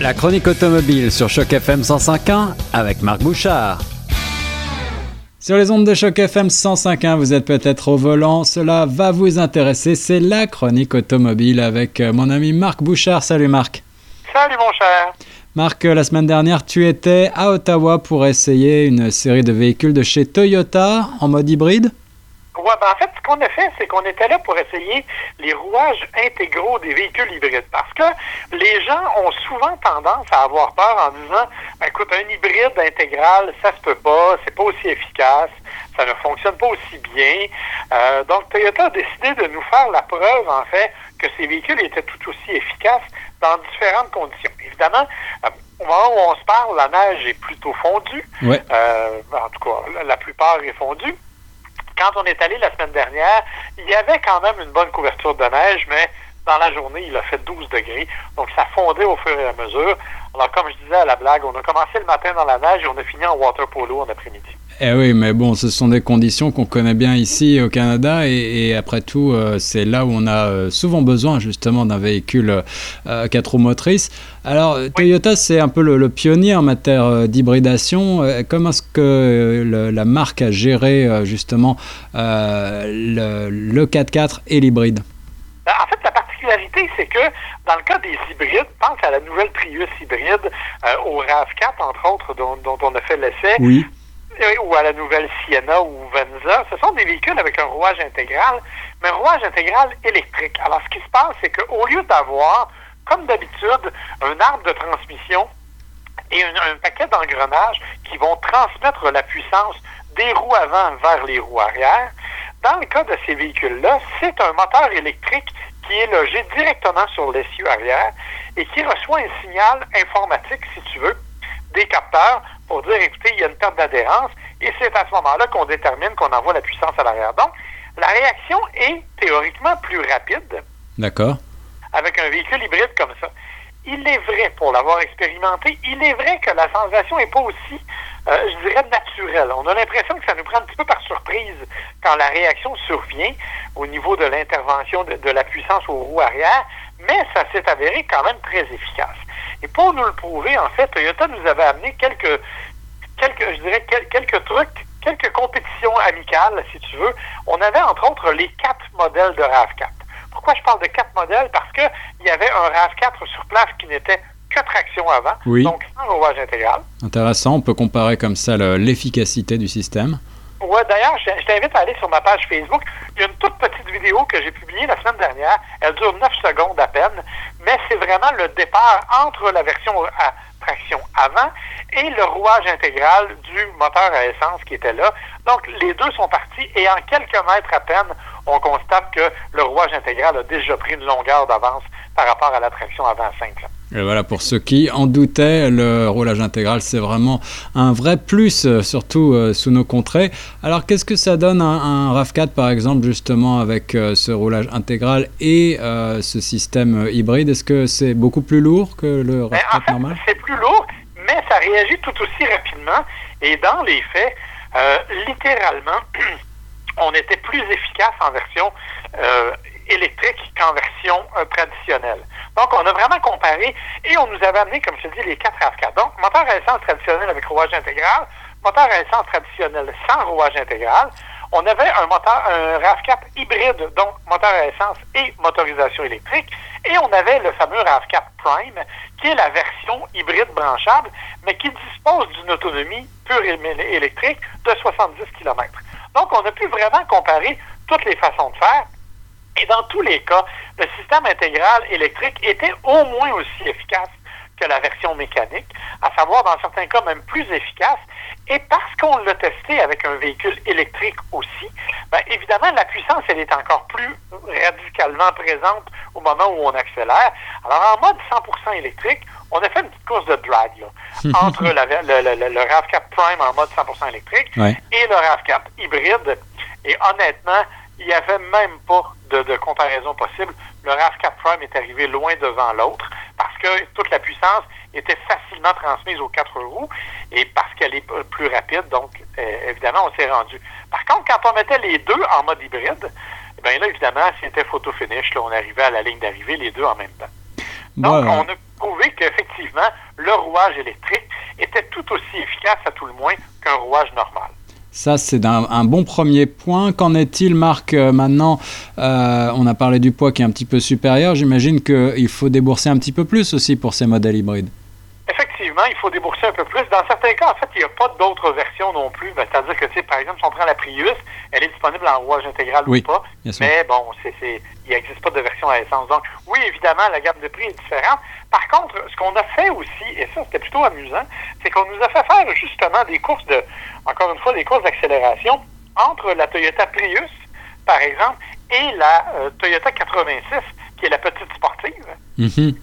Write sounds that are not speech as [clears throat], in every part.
La chronique automobile sur Choc FM 105.1 avec Marc Bouchard. Sur les ondes de Choc FM 105.1, vous êtes peut-être au volant, cela va vous intéresser, c'est la chronique automobile avec euh, mon ami Marc Bouchard. Salut Marc. Salut mon cher. Marc, euh, la semaine dernière, tu étais à Ottawa pour essayer une série de véhicules de chez Toyota en mode hybride Ouais, ben en fait, ce qu'on a fait, c'est qu'on était là pour essayer les rouages intégraux des véhicules hybrides. Parce que les gens ont souvent tendance à avoir peur en disant ben, écoute, un hybride intégral, ça se peut pas, c'est pas aussi efficace, ça ne fonctionne pas aussi bien. Euh, donc, Toyota a décidé de nous faire la preuve, en fait, que ces véhicules étaient tout aussi efficaces dans différentes conditions. Évidemment, euh, au moment où on se parle, la neige est plutôt fondue. Ouais. Euh, en tout cas, la plupart est fondue quand on est allé la semaine dernière, il y avait quand même une bonne couverture de neige, mais dans la journée, il a fait 12 degrés. Donc, ça fondait au fur et à mesure. Alors, comme je disais à la blague, on a commencé le matin dans la neige et on a fini en water polo en après-midi. Eh oui, mais bon, ce sont des conditions qu'on connaît bien ici au Canada et, après tout, euh, c'est là où on a euh, souvent besoin justement d'un véhicule euh, quatre roues motrices. Alors, Toyota, c'est un peu le, pionnier en matière d'hybridation. comment est-ce que la marque a géré justement le, le 4x4 et l'hybride? Ben, en fait, la particularité, c'est que dans le cas des hybrides, pense à la nouvelle Prius hybride, au RAV4, entre autres, dont, dont on a fait l'essai. Oui ou à la nouvelle Sienna ou Venza, ce sont des véhicules avec un rouage intégral, mais un rouage intégral électrique. Alors, ce qui se passe, c'est qu'au lieu d'avoir, comme d'habitude, un arbre de transmission et un, paquet d'engrenages qui vont transmettre la puissance des roues avant vers les roues arrière, dans le cas de ces véhicules-là, c'est un moteur électrique qui est logé directement sur l'essieu arrière et qui reçoit un signal informatique, si tu veux, des capteurs pour dire, écoutez, il y a une perte d'adhérence, et c'est à ce moment-là qu'on détermine qu'on envoie la puissance à l'arrière. Donc, la réaction est théoriquement plus rapide. D'accord. Avec un véhicule hybride comme ça. Il est vrai, pour l'avoir expérimenté, il est vrai que la sensation n'est pas aussi, euh, je dirais, naturelle. On a l'impression que ça nous prend un petit peu par surprise quand la réaction survient au niveau de l'intervention de, la puissance aux roues arrière, mais ça s'est avéré quand même très efficace. Et pour nous le prouver, en fait, Toyota nous avait amené quelques, quelques je dirais, quelques trucs, quelques compétitions amicales, si tu veux. On avait, entre autres, les quatre modèles de RAV4. Pourquoi je parle de quatre modèles? Parce qu'il y avait un RAV4 sur place qui n'était que traction avant, donc sans rouage intégral. Intéressant, on peut comparer comme ça l'efficacité du système. Oui, d'ailleurs, je, t'invite à aller sur ma page Facebook. Il y a une toute petite vidéo que j'ai publiée la semaine dernière. Elle dure 9 secondes à peine, mais c'est vraiment le départ entre la version à avant et le rouage intégral du moteur à essence qui était là. Donc, les deux sont partis et en quelques mètres à peine, on constate que le rouage intégral a déjà pris une longueur d'avance par rapport à la traction avant simple. Et voilà, pour ceux qui en doutaient, le roulage intégral, c'est vraiment un vrai plus, euh, surtout euh, sous nos contrées. Alors, qu'est-ce que ça donne un, RAV4, par exemple, justement, avec euh, ce roulage intégral et ce système hybride? Est-ce que c'est beaucoup plus lourd que le ben, RAV4 en fait, normal? C'est plus lourd, mais ça réagit tout aussi rapidement. Et dans les faits, littéralement, [clears throat] on était plus efficace en version électrique qu'en version traditionnelle. Donc, on a vraiment comparé et on nous avait amené, comme je te dis, les quatre RAV4. Donc, moteur à essence traditionnel avec rouage intégral, moteur à essence traditionnel sans rouage intégral. On avait un moteur, un RAV4 hybride, donc moteur à essence et motorisation électrique. Et on avait le fameux RAV4 Prime, qui est la version hybride branchable, mais qui dispose d'une autonomie pure électrique de 70 km. Donc, on a pu vraiment comparer toutes les façons de faire et dans tous les cas, le système intégral électrique était au moins aussi efficace que la version mécanique, à savoir dans certains cas même plus efficace. Et parce qu'on l'a testé avec un véhicule électrique aussi, bien, évidemment, la puissance, elle est encore plus radicalement présente au moment où on accélère. Alors, en mode 100% électrique, on a fait une petite course de drag [laughs] entre le, RAV4 Prime en mode 100% électrique et le RAV4 hybride. Et honnêtement, il n'y avait même pas de, comparaison possible. Le RAV4 Prime est arrivé loin devant l'autre parce que toute la puissance était facilement transmise aux quatre roues et parce qu'elle est plus rapide. Donc, euh, évidemment, on s'est rendu. Par contre, quand on mettait les deux en mode hybride, eh bien là, évidemment, c'était photo finish. Là, on arrivait à la ligne d'arrivée les deux en même temps. Donc, on a prouvé qu'effectivement, effectivement, le rouage électrique était tout aussi efficace à tout le moins qu'un rouage normal. Ça, c'est un, bon premier point. Qu'en est-il, Marc euh, Maintenant, euh, on a parlé du poids qui est un petit peu supérieur. J'imagine qu'il faut débourser un petit peu plus aussi pour ces modèles hybrides il faut débourser un peu plus. Dans certains cas, en fait, il n'y a pas d'autres versions non plus. Ben, c'est-à-dire que, par exemple, si on prend la Prius, elle est disponible en rouage intégral ou pas. Mais bon, c'est, il n'existe pas de version à essence. Donc, oui, évidemment, la gamme de prix est différente. Par contre, ce qu'on a fait aussi, et ça, c'était plutôt amusant, c'est qu'on nous a fait faire justement des courses de, encore une fois, des courses d'accélération entre la Toyota Prius, par exemple, et la euh, Toyota 86 qui est la petite sportive. Mhm.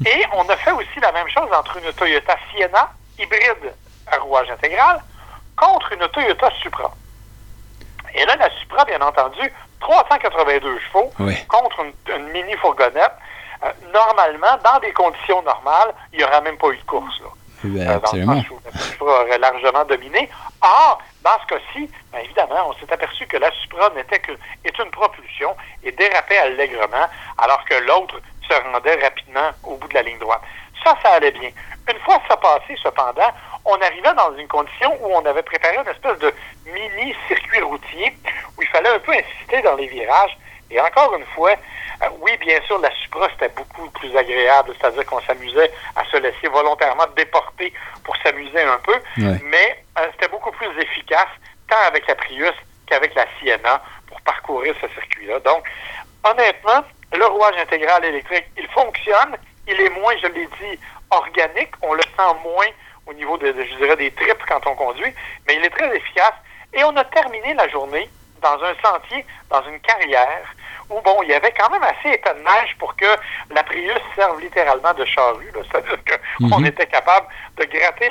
[laughs] et on a fait aussi la même chose entre une Toyota Sienna hybride à rouage intégral contre une Toyota Supra. Et là, la Supra, bien entendu, 382 chevaux contre une, mini fourgonnette. Euh, normalement, dans des conditions normales, il n'y aurait même pas eu de course. Là. Ben, euh, absolument. la Supra aurait largement dominé. Or, dans ce cas-ci, bien évidemment, on s'est aperçu que la Supra n'était que est une propulsion et dérapait allègrement, alors que l'autre se rendait rapidement au bout de la ligne droite. Ça, ça allait bien. Une fois ça passé, cependant, on arrivait dans une condition où on avait préparé une espèce de mini circuit routier où il fallait un peu insister dans les virages. Et encore une fois, euh, oui, bien sûr, la Supra, c'était beaucoup plus agréable, c'est-à-dire qu'on s'amusait à se laisser volontairement déporter pour s'amuser un peu, mais euh, c'était beaucoup plus efficace, tant avec la Prius qu'avec la Sienna, pour parcourir ce circuit-là. Donc, honnêtement, le rouage intégral électrique, il fonctionne, il est moins, je l'ai dit, organique, on le sent moins au niveau, de, je dirais, des tripes quand on conduit, mais il est très efficace. Et on a terminé la journée dans un sentier, dans une carrière, où, bon, il y avait quand même assez état de neige pour que la Prius serve littéralement de charrue. C'est-à-dire qu'on mhm. était capable de gratter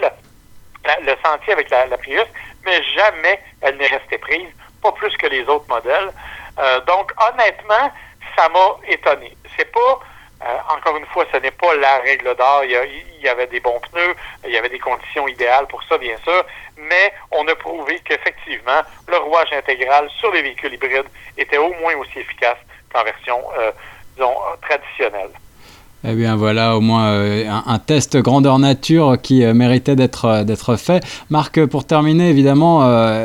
le sentier avec la, Prius, mais jamais elle n'est restée prise, pas plus que les autres modèles. Euh, donc, honnêtement, ça m'a étonné. C'est pas, euh, encore une fois, ce n'est pas la règle d'or. Il, il, y avait des bons pneus, il y avait des conditions idéales pour ça, bien sûr, mais on a prouvé qu'effectivement, le rouage intégral sur les véhicules hybrides était au moins aussi efficace qu'en version, euh, disons, traditionnelle. Eh bien voilà, au moins euh, un, test grandeur nature qui euh, méritait d'être d'être fait. Marc, pour terminer, évidemment,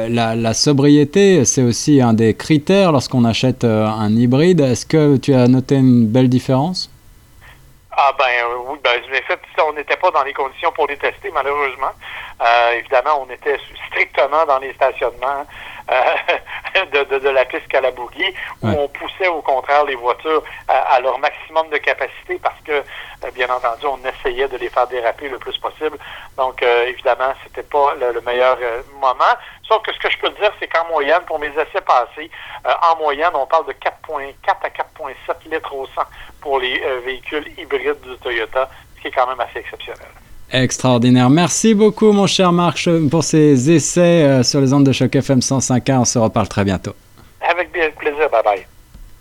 la, sobriété, c'est aussi un des critères lorsqu'on achète un hybride. Est-ce que tu as noté une belle différence? Ah ben oui, ben en fait, on n'était pas dans les conditions pour les tester, malheureusement. évidemment, on était strictement dans les stationnements. Euh, [laughs] de, de, la piste Calabougui, où on poussait au contraire les voitures à, leur maximum de capacité parce que, euh, bien entendu, on essayait de les faire déraper le plus possible. Donc, euh, évidemment, c'était pas le, meilleur moment. Sauf que ce que je peux dire, c'est qu'en moyenne, pour mes essais passés, en moyenne, on parle de 4,4 à 4,7 litres au 100 pour les véhicules hybrides du Toyota, ce qui est quand même assez exceptionnel. Extraordinaire. Merci beaucoup, mon cher Marc, pour ces essais euh, sur les ondes de choc FM 105.1. On se reparle très bientôt. Avec plaisir. Bye bye.